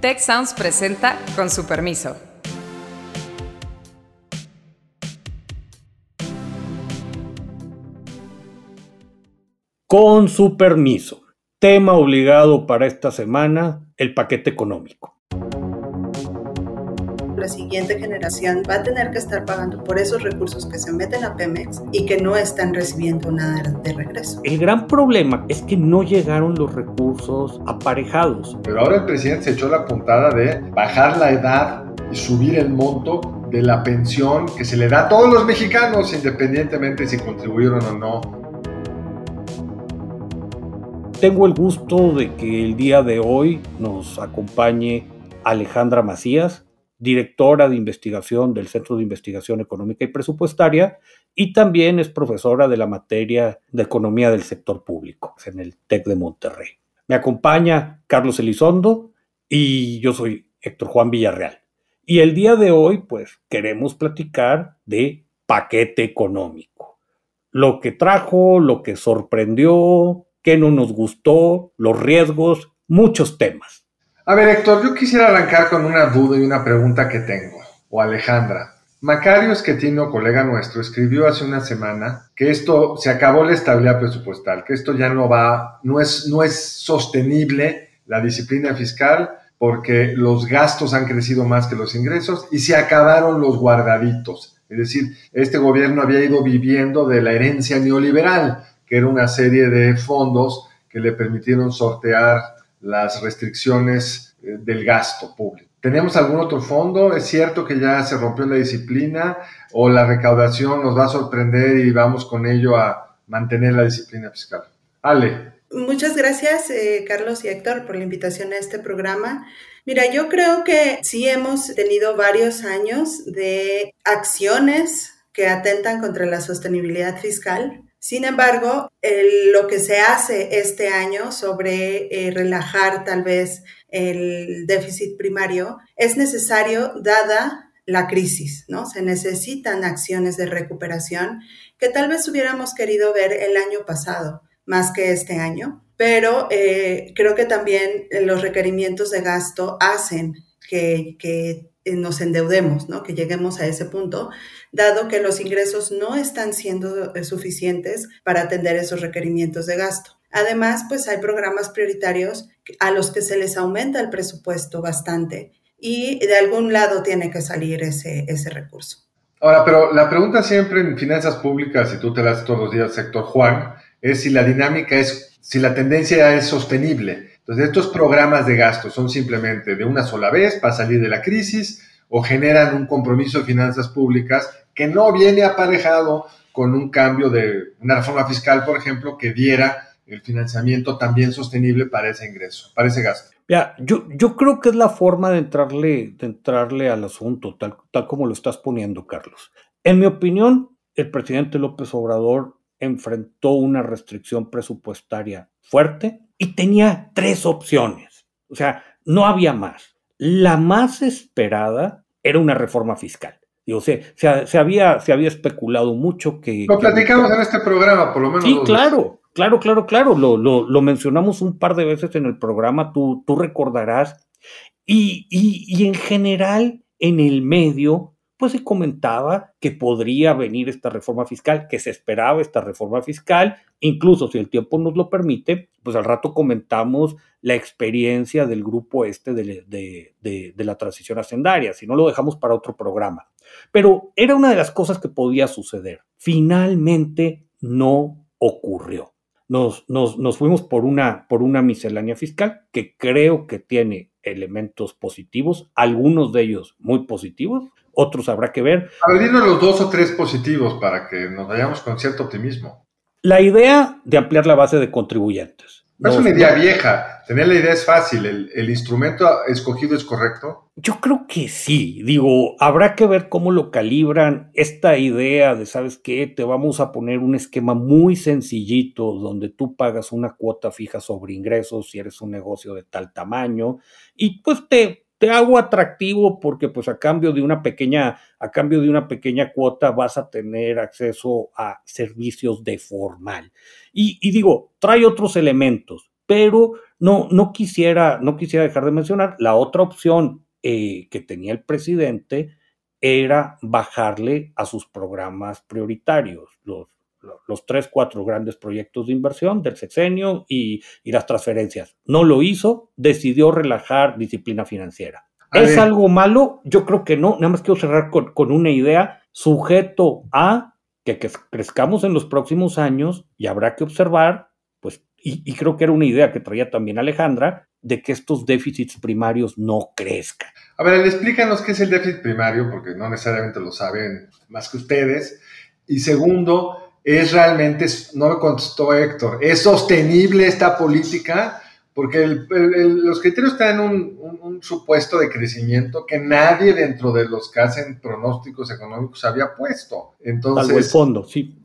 Tech Sounds presenta con su permiso. Con su permiso. Tema obligado para esta semana, el paquete económico la siguiente generación va a tener que estar pagando por esos recursos que se meten a Pemex y que no están recibiendo nada de regreso. El gran problema es que no llegaron los recursos aparejados. Pero ahora el presidente se echó la puntada de bajar la edad y subir el monto de la pensión que se le da a todos los mexicanos, independientemente si contribuyeron o no. Tengo el gusto de que el día de hoy nos acompañe Alejandra Macías, directora de investigación del Centro de Investigación Económica y Presupuestaria y también es profesora de la materia de Economía del Sector Público en el TEC de Monterrey. Me acompaña Carlos Elizondo y yo soy Héctor Juan Villarreal. Y el día de hoy, pues, queremos platicar de paquete económico. Lo que trajo, lo que sorprendió, qué no nos gustó, los riesgos, muchos temas. A ver, Héctor, yo quisiera arrancar con una duda y una pregunta que tengo, o Alejandra. Macario Esquetino, colega nuestro, escribió hace una semana que esto se acabó la estabilidad presupuestal, que esto ya no va, no es, no es sostenible la disciplina fiscal porque los gastos han crecido más que los ingresos y se acabaron los guardaditos. Es decir, este gobierno había ido viviendo de la herencia neoliberal, que era una serie de fondos que le permitieron sortear las restricciones eh, del gasto público. ¿Tenemos algún otro fondo? ¿Es cierto que ya se rompió la disciplina o la recaudación nos va a sorprender y vamos con ello a mantener la disciplina fiscal? Ale. Muchas gracias, eh, Carlos y Héctor, por la invitación a este programa. Mira, yo creo que sí hemos tenido varios años de acciones que atentan contra la sostenibilidad fiscal. Sin embargo, lo que se hace este año sobre eh, relajar tal vez el déficit primario es necesario dada la crisis, ¿no? Se necesitan acciones de recuperación que tal vez hubiéramos querido ver el año pasado más que este año, pero eh, creo que también los requerimientos de gasto hacen que, que nos endeudemos, ¿no? Que lleguemos a ese punto dado que los ingresos no están siendo eh, suficientes para atender esos requerimientos de gasto. Además, pues hay programas prioritarios a los que se les aumenta el presupuesto bastante y de algún lado tiene que salir ese, ese recurso. Ahora, pero la pregunta siempre en finanzas públicas, y tú te la todos los días, sector Juan, es si la dinámica es, si la tendencia es sostenible. Entonces, estos programas de gasto son simplemente de una sola vez para salir de la crisis o generan un compromiso de finanzas públicas que no viene aparejado con un cambio de una reforma fiscal, por ejemplo, que diera el financiamiento también sostenible para ese ingreso, para ese gasto. Ya, yo, creo que es la forma de entrarle, de entrarle al asunto, tal como lo estás poniendo, Carlos. En mi opinión, el presidente López Obrador enfrentó una restricción presupuestaria fuerte y tenía tres opciones. O sea, no había más. La más esperada era una reforma fiscal. Digo, se, se, había, se había especulado mucho que... Lo platicamos en este programa, por lo menos. Sí, claro, claro, claro, claro. Lo, lo, mencionamos un par de veces en el programa, tú, tú recordarás. Y, y, y en general, en el medio, pues se comentaba que podría venir esta reforma fiscal, que se esperaba esta reforma fiscal, incluso si el tiempo nos lo permite, pues al rato comentamos la experiencia del grupo este de, de, la transición hacendaria, si no lo dejamos para otro programa. Pero era una de las cosas que podía suceder. Finalmente no ocurrió. Nos, nos, nos fuimos por una, por una miscelánea fiscal que creo que tiene elementos positivos, algunos de ellos muy positivos, otros habrá que ver. A ver, dinos los dos o tres positivos para que nos vayamos con cierto optimismo. La idea de ampliar la base de contribuyentes. No, es una idea vieja. Tener la idea es fácil. ¿El, ¿El, instrumento escogido es correcto? Yo creo que sí. Digo, habrá que ver cómo lo calibran. Esta idea de, ¿sabes qué? Te vamos a poner un esquema muy sencillito donde tú pagas una cuota fija sobre ingresos si eres un negocio de tal tamaño y pues te te hago atractivo porque pues a cambio de una pequeña, a cambio de una pequeña cuota vas a tener acceso a servicios de formal. Y, digo, trae otros elementos, pero No, no quisiera, no quisiera dejar de mencionar, la otra opción eh, que tenía el presidente era bajarle a sus programas prioritarios, los, los tres, cuatro grandes proyectos de inversión del sexenio y, las transferencias. No lo hizo, decidió relajar disciplina financiera. ¿Es algo malo? Yo creo que no. Nada más quiero cerrar con, con una idea sujeto a que, que, crezcamos en los próximos años y habrá que observar, pues, y, y creo que era una idea que traía también Alejandra, de que estos déficits primarios no crezcan. A ver, explícanos qué es el déficit primario, porque no necesariamente lo saben más que ustedes. Y segundo, es realmente, no me contestó Héctor, ¿es sostenible esta política? Porque los criterios están en un, supuesto de crecimiento que nadie dentro de los que hacen pronósticos económicos había puesto. Entonces, el fondo, sí.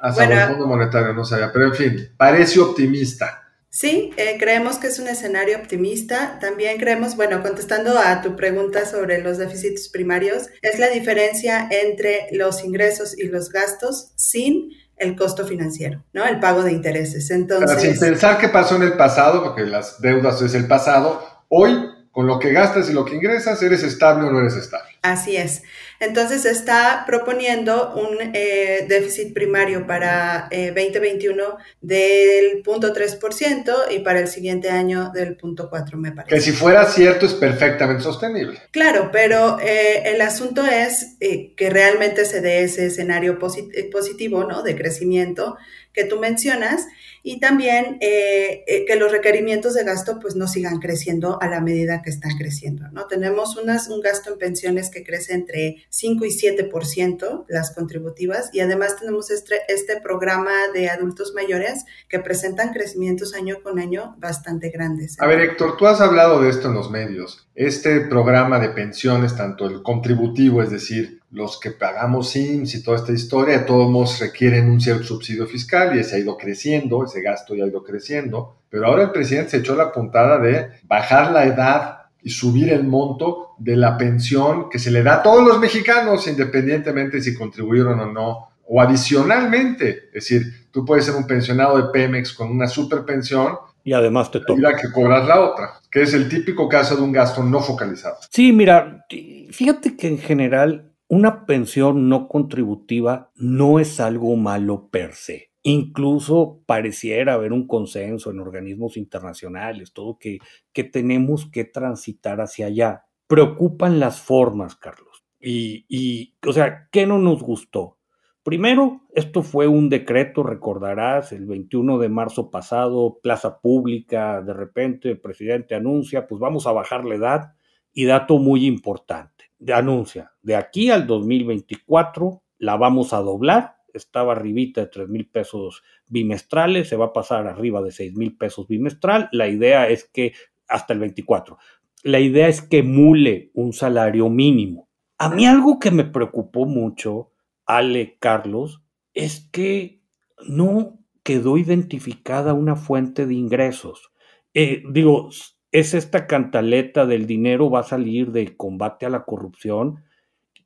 Hasta el Fondo Monetario no sabía, pero en fin, parece optimista. Sí, eh, creemos que es un escenario optimista. También creemos, bueno, contestando a tu pregunta sobre los déficits primarios, es la diferencia entre los ingresos y los gastos sin el costo financiero, ¿no? El pago de intereses. Entonces, sin pensar qué pasó en el pasado, porque las deudas es el pasado, hoy con lo que gastas y lo que ingresas, ¿eres estable o no eres estable? Así es. Entonces está proponiendo un eh, déficit primario para 2021 eh, del 0.3% y para el siguiente año del 0.4, me parece. Que si fuera cierto es perfectamente sostenible. Claro, pero eh, el asunto es que realmente se dé ese escenario positivo, ¿no? De crecimiento que tú mencionas y también eh, eh, que los requerimientos de gasto pues no sigan creciendo a la medida que están creciendo, ¿no? Tenemos unas, un gasto en pensiones que crece entre 5 y 7% las contributivas y además tenemos este, este programa de adultos mayores que presentan crecimientos año con año bastante grandes. A ver, Héctor, tú has hablado de esto en los medios. Este programa de pensiones, tanto el contributivo, es decir, los que pagamos SIMS y toda esta historia, todos requieren un cierto subsidio fiscal y ese ha ido creciendo, ese gasto ya ha ido creciendo, pero ahora el presidente se echó la puntada de bajar la edad y subir el monto de la pensión que se le da a todos los mexicanos, independientemente si contribuyeron o no, o adicionalmente, es decir, tú puedes ser un pensionado de Pemex con una super pensión y además te toca. Y la que cobras la otra, que es el típico caso de un gasto no focalizado. Sí, mira, fíjate que en general una pensión no contributiva no es algo malo per se. Incluso pareciera haber un consenso en organismos internacionales, todo que, que tenemos que transitar hacia allá. Preocupan las formas, Carlos. Y, y, o sea, ¿qué no nos gustó? Primero, esto fue un decreto, recordarás, el 21 de marzo pasado, plaza pública, de repente el presidente anuncia, pues vamos a bajar la edad. Y dato muy importante, anuncia, de aquí al 2024 la vamos a doblar, estaba arribita de 3 mil pesos bimestrales, se va a pasar arriba de 6 mil pesos bimestral, la idea es que hasta el 24, la idea es que mule un salario mínimo. A mí algo que me preocupó mucho, Ale Carlos, es que no quedó identificada una fuente de ingresos. Eh, digo, es esta cantaleta del dinero va a salir del combate a la corrupción.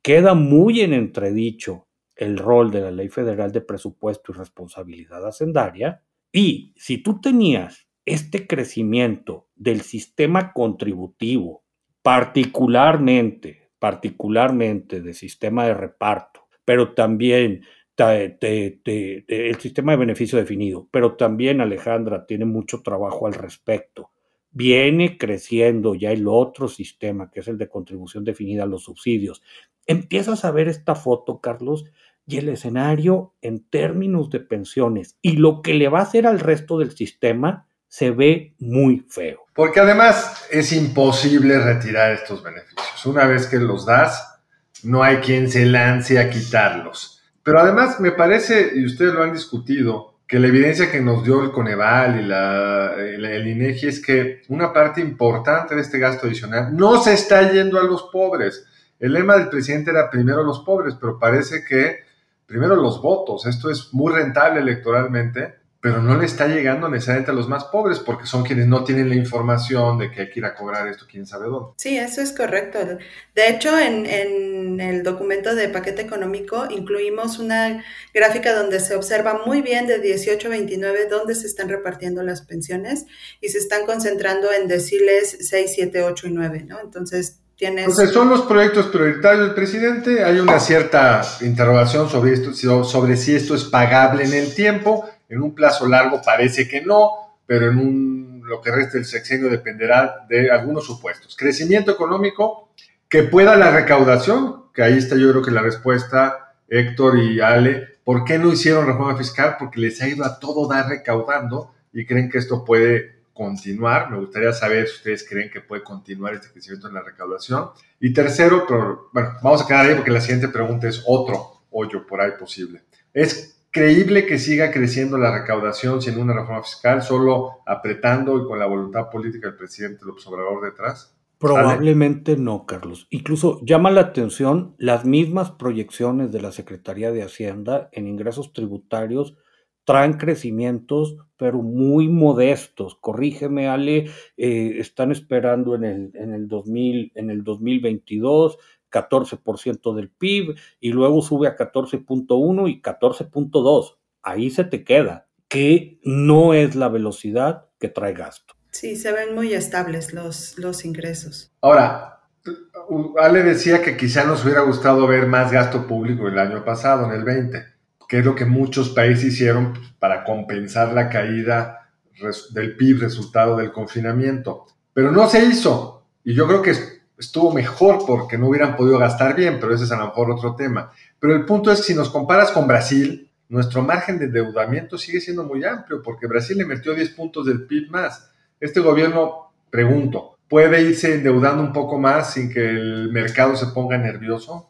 Queda muy en entredicho el rol de la Ley Federal de Presupuesto y Responsabilidad Hacendaria. Y si tú tenías este crecimiento del sistema contributivo, particularmente, particularmente del sistema de reparto, pero también el sistema de beneficio definido, pero también Alejandra tiene mucho trabajo al respecto viene creciendo ya el otro sistema, que es el de contribución definida a los subsidios. Empiezas a ver esta foto, Carlos, y el escenario en términos de pensiones y lo que le va a hacer al resto del sistema se ve muy feo. Porque además es imposible retirar estos beneficios. Una vez que los das, no hay quien se lance a quitarlos. Pero además me parece, y ustedes lo han discutido, que la evidencia que nos dio el Coneval y la, el INEGI es que una parte importante de este gasto adicional no se está yendo a los pobres. El lema del presidente era primero los pobres, pero parece que primero los votos. Esto es muy rentable electoralmente, pero no le está llegando necesariamente a los más pobres porque son quienes no tienen la información de que hay que ir a cobrar esto, quién sabe dónde. Sí, eso es correcto. De hecho, en, el documento de paquete económico incluimos una gráfica donde se observa muy bien de 18 a 29 dónde se están repartiendo las pensiones y se están concentrando en deciles 6, 7, 8 y 9, ¿no? Entonces, Tienes... Son los proyectos prioritarios del presidente. Hay una cierta interrogación sobre, esto, sobre si esto es pagable en el tiempo. En un plazo largo parece que no, pero en un, lo que resta del sexenio dependerá de algunos supuestos. Crecimiento económico que pueda la recaudación, que ahí está yo creo que la respuesta, Héctor y Ale, ¿por qué no hicieron reforma fiscal? Porque les ha ido a todo dar recaudando y creen que esto puede continuar. Me gustaría saber si ustedes creen que puede continuar este crecimiento en la recaudación. Y tercero, pero, bueno, vamos a quedar ahí porque la siguiente pregunta es otro hoyo por ahí posible. ¿Es creíble que siga creciendo la recaudación sin una reforma fiscal, solo apretando y con la voluntad política del presidente López Obrador detrás? Probablemente no, Carlos. Incluso llama la atención las mismas proyecciones de la Secretaría de Hacienda en ingresos tributarios traen crecimientos, pero muy modestos. Corrígeme, Ale, eh, están esperando en el, en, el 2000, en el 2022 14% del PIB y luego sube a 14.1 y 14.2. Ahí se te queda, que no es la velocidad que trae gasto. Sí, se ven muy estables los, los ingresos. Ahora, Ale decía que quizá nos hubiera gustado ver más gasto público el año pasado, en el 20, que es lo que muchos países hicieron para compensar la caída del PIB resultado del confinamiento. Pero no se hizo. Y yo creo que estuvo mejor porque no hubieran podido gastar bien, pero ese es a lo mejor otro tema. Pero el punto es que si nos comparas con Brasil, nuestro margen de endeudamiento sigue siendo muy amplio porque Brasil le metió 10 puntos del PIB más. Este gobierno, pregunto, ¿puede irse endeudando un poco más sin que el mercado se ponga nervioso?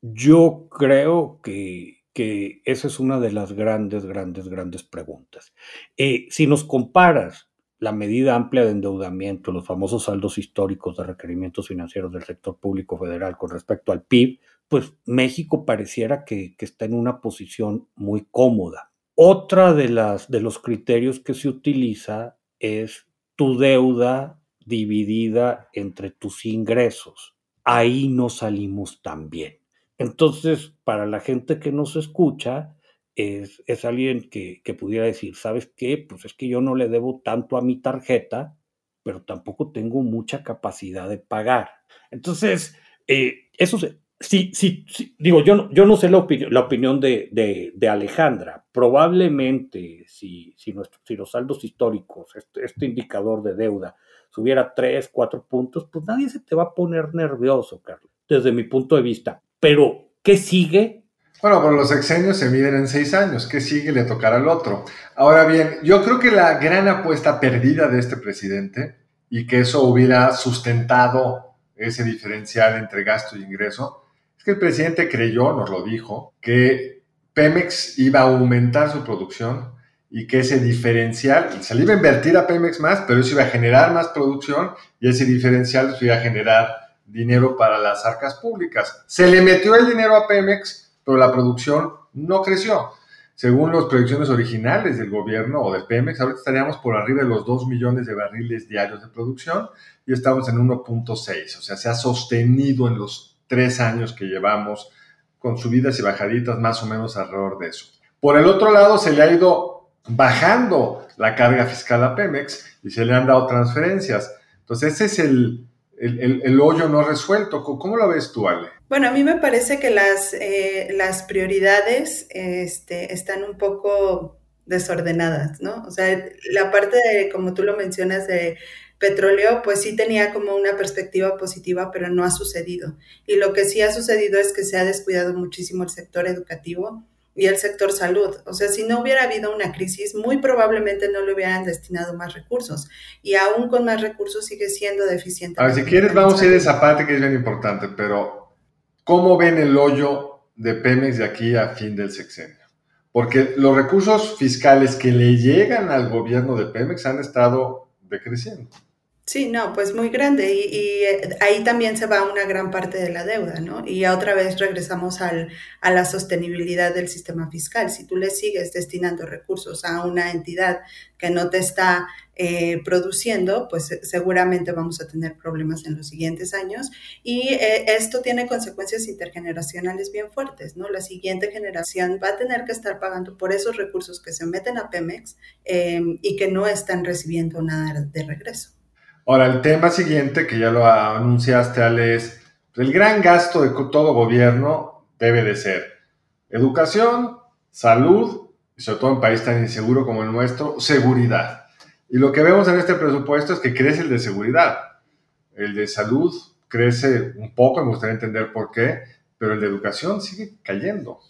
Yo creo que, que esa es una de las grandes, grandes, grandes preguntas. Eh, si nos comparas la medida amplia de endeudamiento, los famosos saldos históricos de requerimientos financieros del sector público federal con respecto al PIB, pues México pareciera que, está en una posición muy cómoda. Otra de, las, de los criterios que se utiliza es tu deuda dividida entre tus ingresos. Ahí no salimos tan bien. Entonces, para la gente que nos escucha, es, alguien que, pudiera decir, ¿sabes qué? Pues es que yo no le debo tanto a mi tarjeta, pero tampoco tengo mucha capacidad de pagar. Entonces, eh, eso sí, sí, sí, digo, yo, yo no sé la, opinión de, Alejandra. Probablemente si, si, si los saldos históricos, este, este, indicador de deuda, subiera tres, cuatro puntos, pues nadie se te va a poner nervioso, Carlos, desde mi punto de vista. Pero, ¿qué sigue? Bueno, por los sexenios se miden en seis años. ¿Qué sigue? Le tocará al otro. Ahora bien, yo creo que la gran apuesta perdida de este presidente y que eso hubiera sustentado ese diferencial entre gasto y ingreso, es que el presidente creyó, nos lo dijo, que Pemex iba a aumentar su producción y que ese diferencial, se le iba a invertir a Pemex más, pero eso iba a generar más producción y ese diferencial iba a generar dinero para las arcas públicas. Se le metió el dinero a Pemex pero la producción no creció. Según las proyecciones originales del gobierno o de Pemex, ahorita estaríamos por arriba de los 2 millones de barriles diarios de producción y estamos en 1.6. O sea, se ha sostenido en los tres años que llevamos con subidas y bajaditas más o menos alrededor de eso. Por el otro lado, se le ha ido bajando la carga fiscal a Pemex y se le han dado transferencias. Entonces, ese es el, el, hoyo no resuelto. ¿Cómo lo ves tú, Ale? Bueno, a mí me parece que las, eh, las prioridades este, están un poco desordenadas, ¿no? O sea, la parte de, como tú lo mencionas, de petróleo, pues sí tenía como una perspectiva positiva, pero no ha sucedido. Y lo que sí ha sucedido es que se ha descuidado muchísimo el sector educativo y el sector salud. O sea, si no hubiera habido una crisis, muy probablemente no le hubieran destinado más recursos. Y aún con más recursos sigue siendo deficiente. A ver, si quieres, vamos a ir de esa parte que es bien importante, pero ¿cómo ven el hoyo de Pemex de aquí a fin del sexenio? Porque los recursos fiscales que le llegan al gobierno de Pemex han estado decreciendo. Sí, no, pues muy grande y, eh, ahí también se va una gran parte de la deuda, ¿no? Y otra vez regresamos al, a la sostenibilidad del sistema fiscal. Si tú le sigues destinando recursos a una entidad que no te está eh, produciendo, pues seguramente vamos a tener problemas en los siguientes años y eh, esto tiene consecuencias intergeneracionales bien fuertes, ¿no? La siguiente generación va a tener que estar pagando por esos recursos que se meten a Pemex y que no están recibiendo nada de regreso. Ahora, el tema siguiente, que ya lo anunciaste, Ale, es el gran gasto de todo gobierno debe de ser educación, salud, y sobre todo en un país tan inseguro como el nuestro, seguridad. Y lo que vemos en este presupuesto es que crece el de seguridad. El de salud crece un poco, me gustaría entender por qué, pero el de educación sigue cayendo.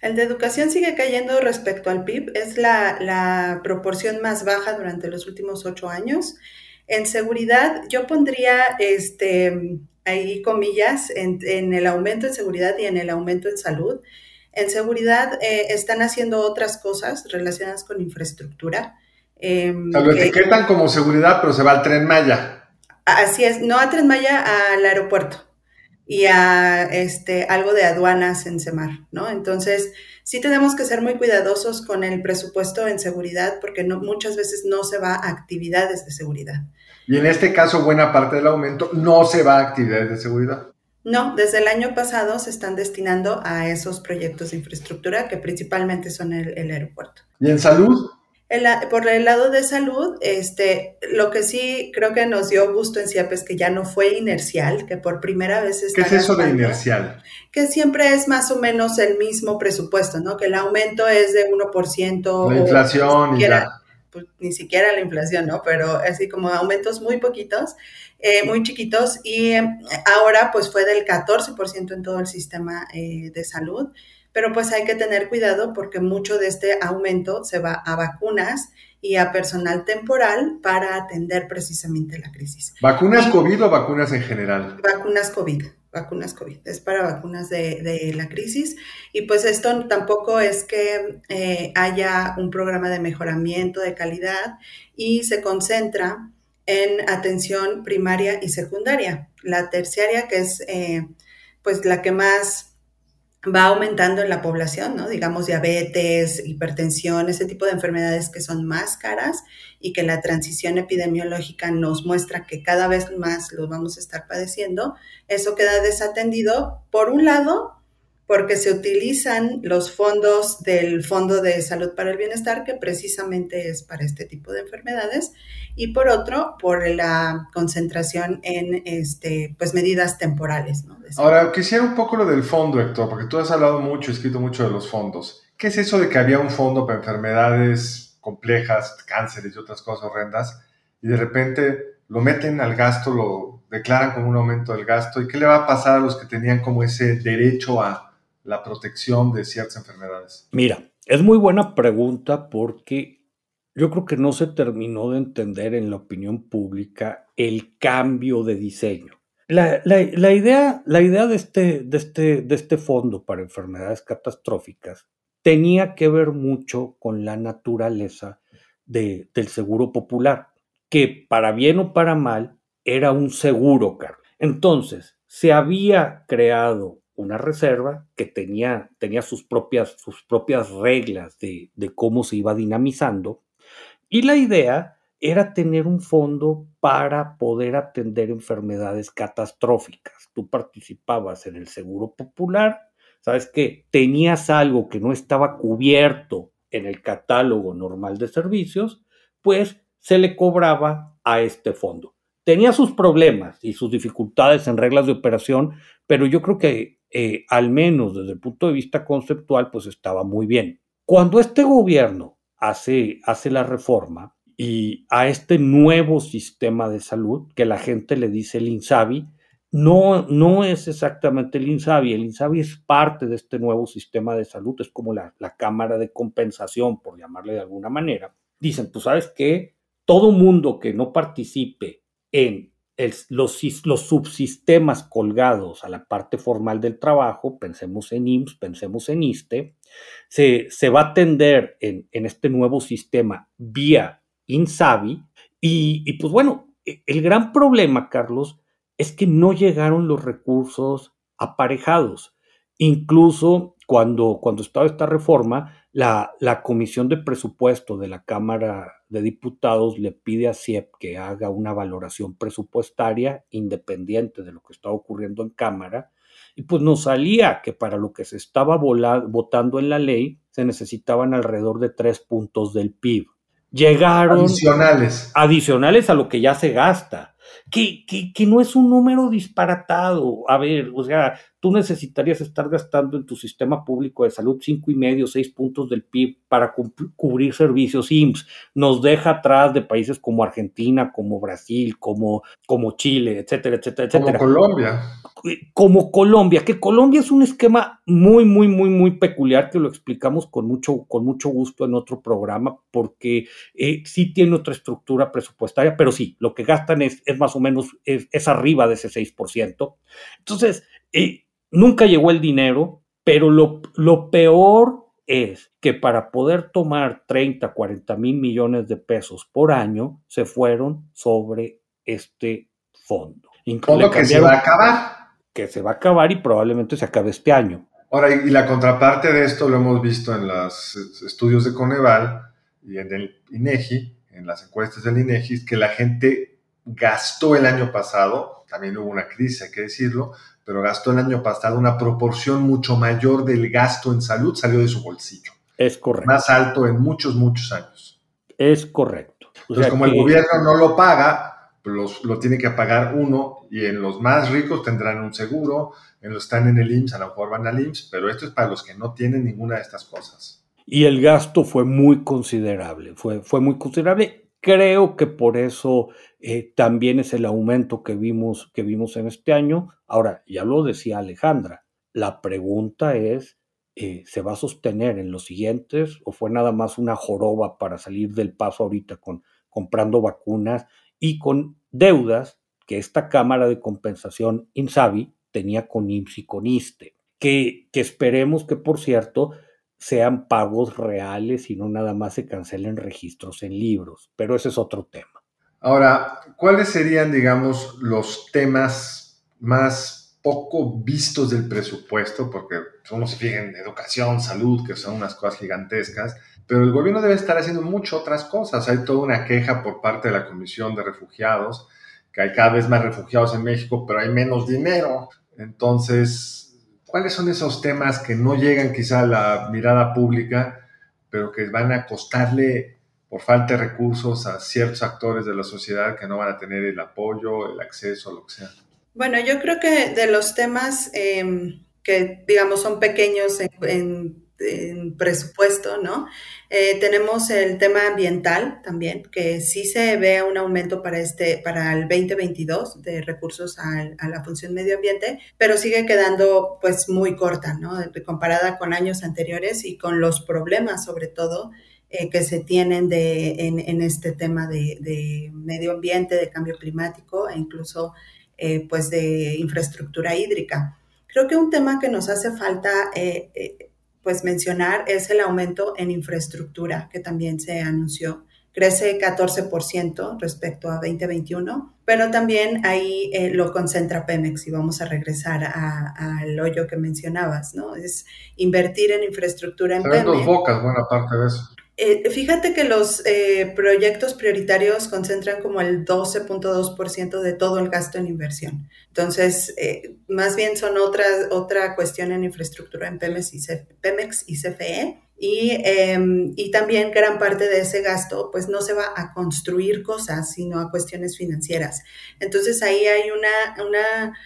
El de educación sigue cayendo respecto al PIB, es la, la proporción más baja durante los últimos ocho años. En seguridad, yo pondría este, ahí comillas en, el aumento en seguridad y en el aumento en salud. En seguridad eh, están haciendo otras cosas relacionadas con infraestructura. Em, o sea, lo etiquetan como seguridad, pero se va al tren Maya. Así es, no a tren Maya, al aeropuerto y a este, algo de aduanas en Semar, ¿no? Entonces, sí tenemos que ser muy cuidadosos con el presupuesto en seguridad porque no, muchas veces no se va a actividades de seguridad. Y en este caso, buena parte del aumento no se va a actividades de seguridad. No, desde el año pasado se están destinando a esos proyectos de infraestructura que principalmente son el, aeropuerto. ¿Y en salud? Por el lado de salud, este, lo que sí creo que nos dio gusto en CIAP es que ya no fue inercial, que por primera vez está. ¿Qué es eso de inercial? Que siempre es más o menos el mismo presupuesto, ¿no? Que el aumento es de 1%. La inflación y ya pues, ni siquiera la inflación, ¿no? Pero así como aumentos muy poquitos, eh, muy chiquitos, y em, ahora pues fue del 14% en todo el sistema eh, de salud, pero pues hay que tener cuidado porque mucho de este aumento se va a vacunas y a personal temporal para atender precisamente la crisis. ¿Vacunas COVID o vacunas en general? Vacunas COVID vacunas COVID, es para vacunas de, la crisis. Y pues esto tampoco es que eh, haya un programa de mejoramiento de calidad y se concentra en atención primaria y secundaria. La terciaria, que es eh, pues la que más va aumentando en la población, ¿no? Digamos diabetes, hipertensión, ese tipo de enfermedades que son más caras y que la transición epidemiológica nos muestra que cada vez más los vamos a estar padeciendo, eso queda desatendido, por un lado, porque se utilizan los fondos del Fondo de Salud para el Bienestar, que precisamente es para este tipo de enfermedades, y por otro, por la concentración en este, pues, medidas temporales. Ahora, quisiera un poco lo del fondo, Héctor, porque tú has hablado mucho, escrito mucho de los fondos. ¿Qué es eso de que había un fondo para enfermedades complejas, cánceres y otras cosas horrendas, y de repente lo meten al gasto, lo declaran como un aumento del gasto, y qué le va a pasar a los que tenían como ese derecho a la protección de ciertas enfermedades? Mira, es muy buena pregunta porque yo creo que no se terminó de entender en la opinión pública el cambio de diseño. La, idea, la idea de, este, de, este, de este fondo para enfermedades catastróficas tenía que ver mucho con la naturaleza del seguro popular, que para bien o para mal era un seguro, caro. Entonces, se había creado una reserva que tenía, tenía sus, propias, sus propias reglas de, de cómo se iba dinamizando y la idea era tener un fondo para poder atender enfermedades catastróficas. Tú participabas en el seguro popular, sabes que tenías algo que no estaba cubierto en el catálogo normal de servicios, pues se le cobraba a este fondo. Tenía sus problemas y sus dificultades en reglas de operación, pero yo creo que eh, al menos desde el punto de vista conceptual, pues estaba muy bien. Cuando este gobierno hace, hace la reforma y a este nuevo sistema de salud, que la gente le dice el INSABI, no, no es exactamente el INSABI, el INSABI es parte de este nuevo sistema de salud, es como la, la cámara de compensación, por llamarle de alguna manera. Dicen, tú sabes que todo mundo que no participe en los, subsistemas colgados a la parte formal del trabajo, pensemos en IMSS, pensemos en ISTE, se, se va a atender en, este nuevo sistema vía INSABI y, y pues bueno, e, el gran problema, Carlos, es que no llegaron los recursos aparejados. Incluso cuando, cuando estaba esta reforma, la, la, Comisión de Presupuesto de la Cámara de Diputados le pide a CIEP que haga una valoración presupuestaria independiente de lo que estaba ocurriendo en Cámara. Y pues nos salía que para lo que se estaba votando en la ley se necesitaban alrededor de tres puntos del PIB. Llegaron adicionales. adicionales a lo que ya se gasta que, que, no es un número disparatado. A ver, o sea, tú necesitarías estar gastando en tu sistema público de salud cinco y medio, seis puntos del PIB para cubrir servicios IMSS. Nos deja atrás de países como Argentina, como Brasil, como, como Chile, etcétera, etcétera, etcétera. Como Colombia. Como Colombia, que Colombia es un esquema muy, muy, muy, muy peculiar que lo explicamos con mucho, con mucho gusto en otro programa, porque eh, sí tiene otra estructura presupuestaria, pero sí, lo que gastan es, es más o menos, es, arriba de ese 6%. Entonces, eh, nunca llegó el dinero, pero lo, lo peor es que para poder tomar 30, 40 mil millones de pesos por año, se fueron sobre este fondo. Fondo que se va a acabar. Que se va a acabar y probablemente se acabe este año. Ahora, y la contraparte de esto lo hemos visto en los estudios de Coneval y en el INEGI, en las encuestas del INEGI, que la gente gastó el año pasado, también hubo una crisis, hay que decirlo, pero gastó el año pasado una proporción mucho mayor del gasto en salud, salió de su bolsillo. Es correcto. Más alto en muchos, muchos años. Es correcto. Entonces, como el gobierno no lo paga, pues lo tiene que pagar uno y en los más ricos tendrán un seguro, en los que están en el IMSS a lo mejor van al IMSS, pero esto es para los que no tienen ninguna de estas cosas. Y el gasto fue muy considerable, fue, fue muy considerable Creo que por eso eh, también es el aumento que vimos, que vimos en este año. Ahora, ya lo decía Alejandra, la pregunta es, eh, ¿se va a sostener en los siguientes o fue nada más una joroba para salir del paso ahorita con comprando vacunas y con deudas que esta Cámara de Compensación INSABI tenía con IMSS y con ISTE? Que, que esperemos que, por cierto, sean pagos reales y no nada más se cancelen registros en libros, pero ese es otro tema. Ahora, ¿cuáles serían, digamos, los temas más poco vistos del presupuesto? Porque uno se fija en educación, salud, que son unas cosas gigantescas, pero el gobierno debe estar haciendo muchas otras cosas. Hay toda una queja por parte de la Comisión de Refugiados, que hay cada vez más refugiados en México, pero hay menos dinero. Entonces, ¿Cuáles son esos temas que no llegan quizá a la mirada pública, pero que van a costarle por falta de recursos a ciertos actores de la sociedad que no van a tener el apoyo, el acceso, lo que sea? Bueno, yo creo que de los temas em, que, digamos, son pequeños en presupuesto, ¿no? Eh, tenemos el tema ambiental también, que sí se ve un aumento para, este, para el 2022 de recursos a, la función medio ambiente, pero sigue quedando pues muy corta, ¿no? Comparada con años anteriores y con los problemas sobre todo eh, que se tienen de, en, este tema de, medio ambiente, de cambio climático e incluso eh, pues de infraestructura hídrica. Creo que un tema que nos hace falta pues mencionar es el aumento en infraestructura que también se anunció. Crece 14% respecto a 2021, pero también ahí eh, lo concentra Pemex y vamos a regresar al hoyo que mencionabas, ¿no? Es invertir en infraestructura en Pemex. dos bocas buena parte de eso. Eh, fíjate que los eh, proyectos prioritarios concentran como el 12.2% de todo el gasto en inversión. Entonces, eh, más bien son otra, otra cuestión en infraestructura en Pemex y, Pemex y CFE. Y, em, y, también gran parte de ese gasto, pues no se va a construir cosas, sino a cuestiones financieras. Entonces ahí hay una, una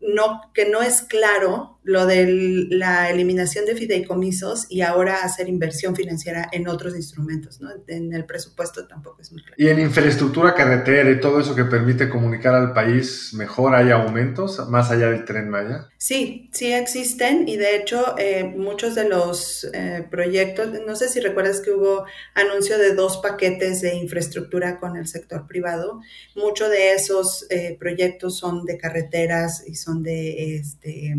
no, que no es claro lo de la eliminación de fideicomisos y ahora hacer inversión financiera en otros instrumentos, ¿no? En el presupuesto tampoco es muy claro. Y en infraestructura carretera y todo eso que permite comunicar al país mejor, ¿hay aumentos más allá del tren Maya? Sí, sí existen y de hecho eh, muchos de los eh, proyectos, no sé si recuerdas que hubo anuncio de dos paquetes de infraestructura con el sector privado, muchos de esos proyectos son de carretera y son de este,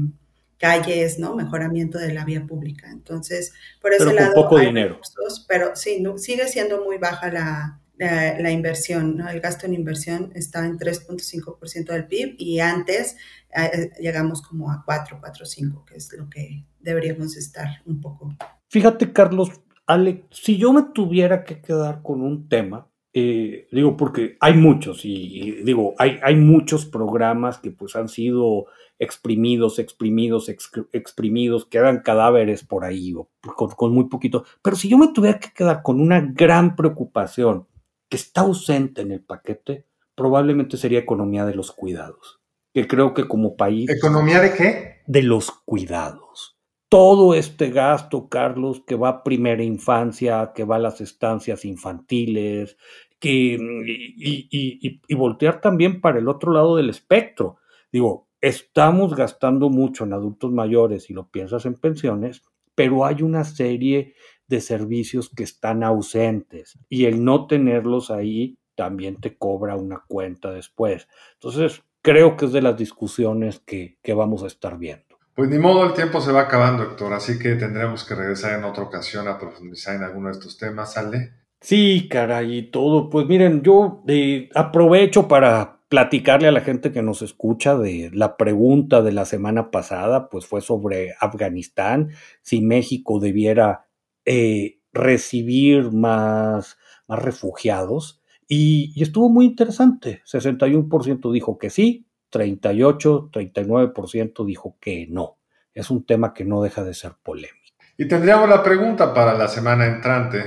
calles, ¿no? Mejoramiento de la vía pública. Entonces, por ese lado. poco dinero. pero sí, no, sigue siendo muy baja la, la, inversión, ¿no? El gasto en inversión está en 3.5% del PIB y antes eh, llegamos como a 4, 4, 5, que es lo que deberíamos estar un poco. Fíjate, Carlos, Alex, si yo me tuviera que quedar con un tema, eh, digo, porque hay muchos y, digo, hay, hay, muchos programas que pues han sido exprimidos, exprimidos, exprimidos, quedan cadáveres por ahí con, con, muy poquito. Pero si yo me tuviera que quedar con una gran preocupación que está ausente en el paquete, probablemente sería economía de los cuidados, que creo que como país... ¿Economía de qué? De los cuidados todo este gasto, Carlos, que va a primera infancia, que va a las estancias infantiles, que, y, y, voltear también para el otro lado del espectro. Digo, estamos gastando mucho en adultos mayores y lo piensas en pensiones, pero hay una serie de servicios que están ausentes y el no tenerlos ahí también te cobra una cuenta después. Entonces, creo que es de las discusiones que, que vamos a estar viendo. Pues ni modo, el tiempo se va acabando, Héctor, así que tendremos que regresar en otra ocasión a profundizar en alguno de estos temas, ¿sale? Sí, caray, y todo. Pues miren, yo eh, aprovecho para platicarle a la gente que nos escucha de la pregunta de la semana pasada, pues fue sobre Afganistán, si México debiera eh, recibir más, más refugiados. Y, y, estuvo muy interesante. 61% dijo que sí, 38, 39% dijo que no. Es un tema que no deja de ser polémico. Y tendríamos la pregunta para la semana entrante.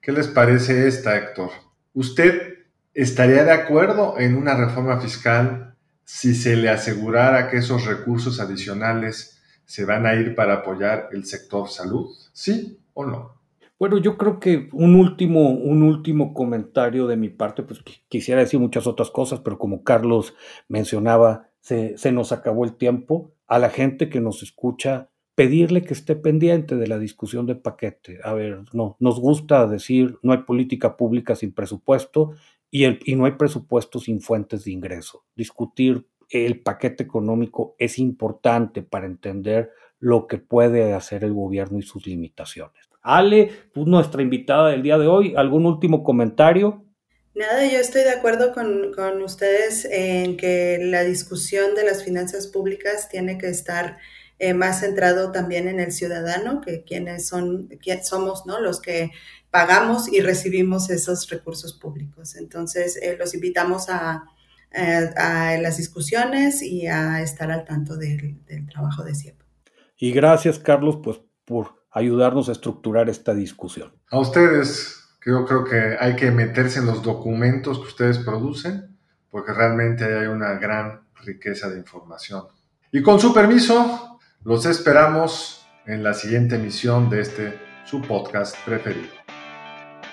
¿Qué les parece esta, Héctor? ¿Usted estaría de acuerdo en una reforma fiscal si se le asegurara que esos recursos adicionales se van a ir para apoyar el sector salud? ¿Sí o no? Bueno, yo creo que un último, un último comentario de mi parte, pues quisiera decir muchas otras cosas, pero como Carlos mencionaba, se, se nos acabó el tiempo. A la gente que nos escucha, pedirle que esté pendiente de la discusión del paquete. A ver, no, nos gusta decir no hay política pública sin presupuesto y, el, y no hay presupuesto sin fuentes de ingreso. Discutir el paquete económico es importante para entender lo que puede hacer el gobierno y sus limitaciones. Ale, pues nuestra invitada del día de hoy, ¿algún último comentario? Nada, yo estoy de acuerdo con, ustedes en que la discusión de las finanzas públicas tiene que estar eh, más centrado también en el ciudadano, que quienes son, quién somos, ¿no? Los que pagamos y recibimos esos recursos públicos. Entonces, eh, los invitamos a, a, las discusiones y a estar al tanto del, del trabajo de siempre. Y gracias, Carlos, pues por ayudarnos a estructurar esta discusión. A ustedes, yo creo que hay que meterse en los documentos que ustedes producen, porque realmente hay una gran riqueza de información. Y con su permiso, los esperamos en la siguiente emisión de este su podcast preferido.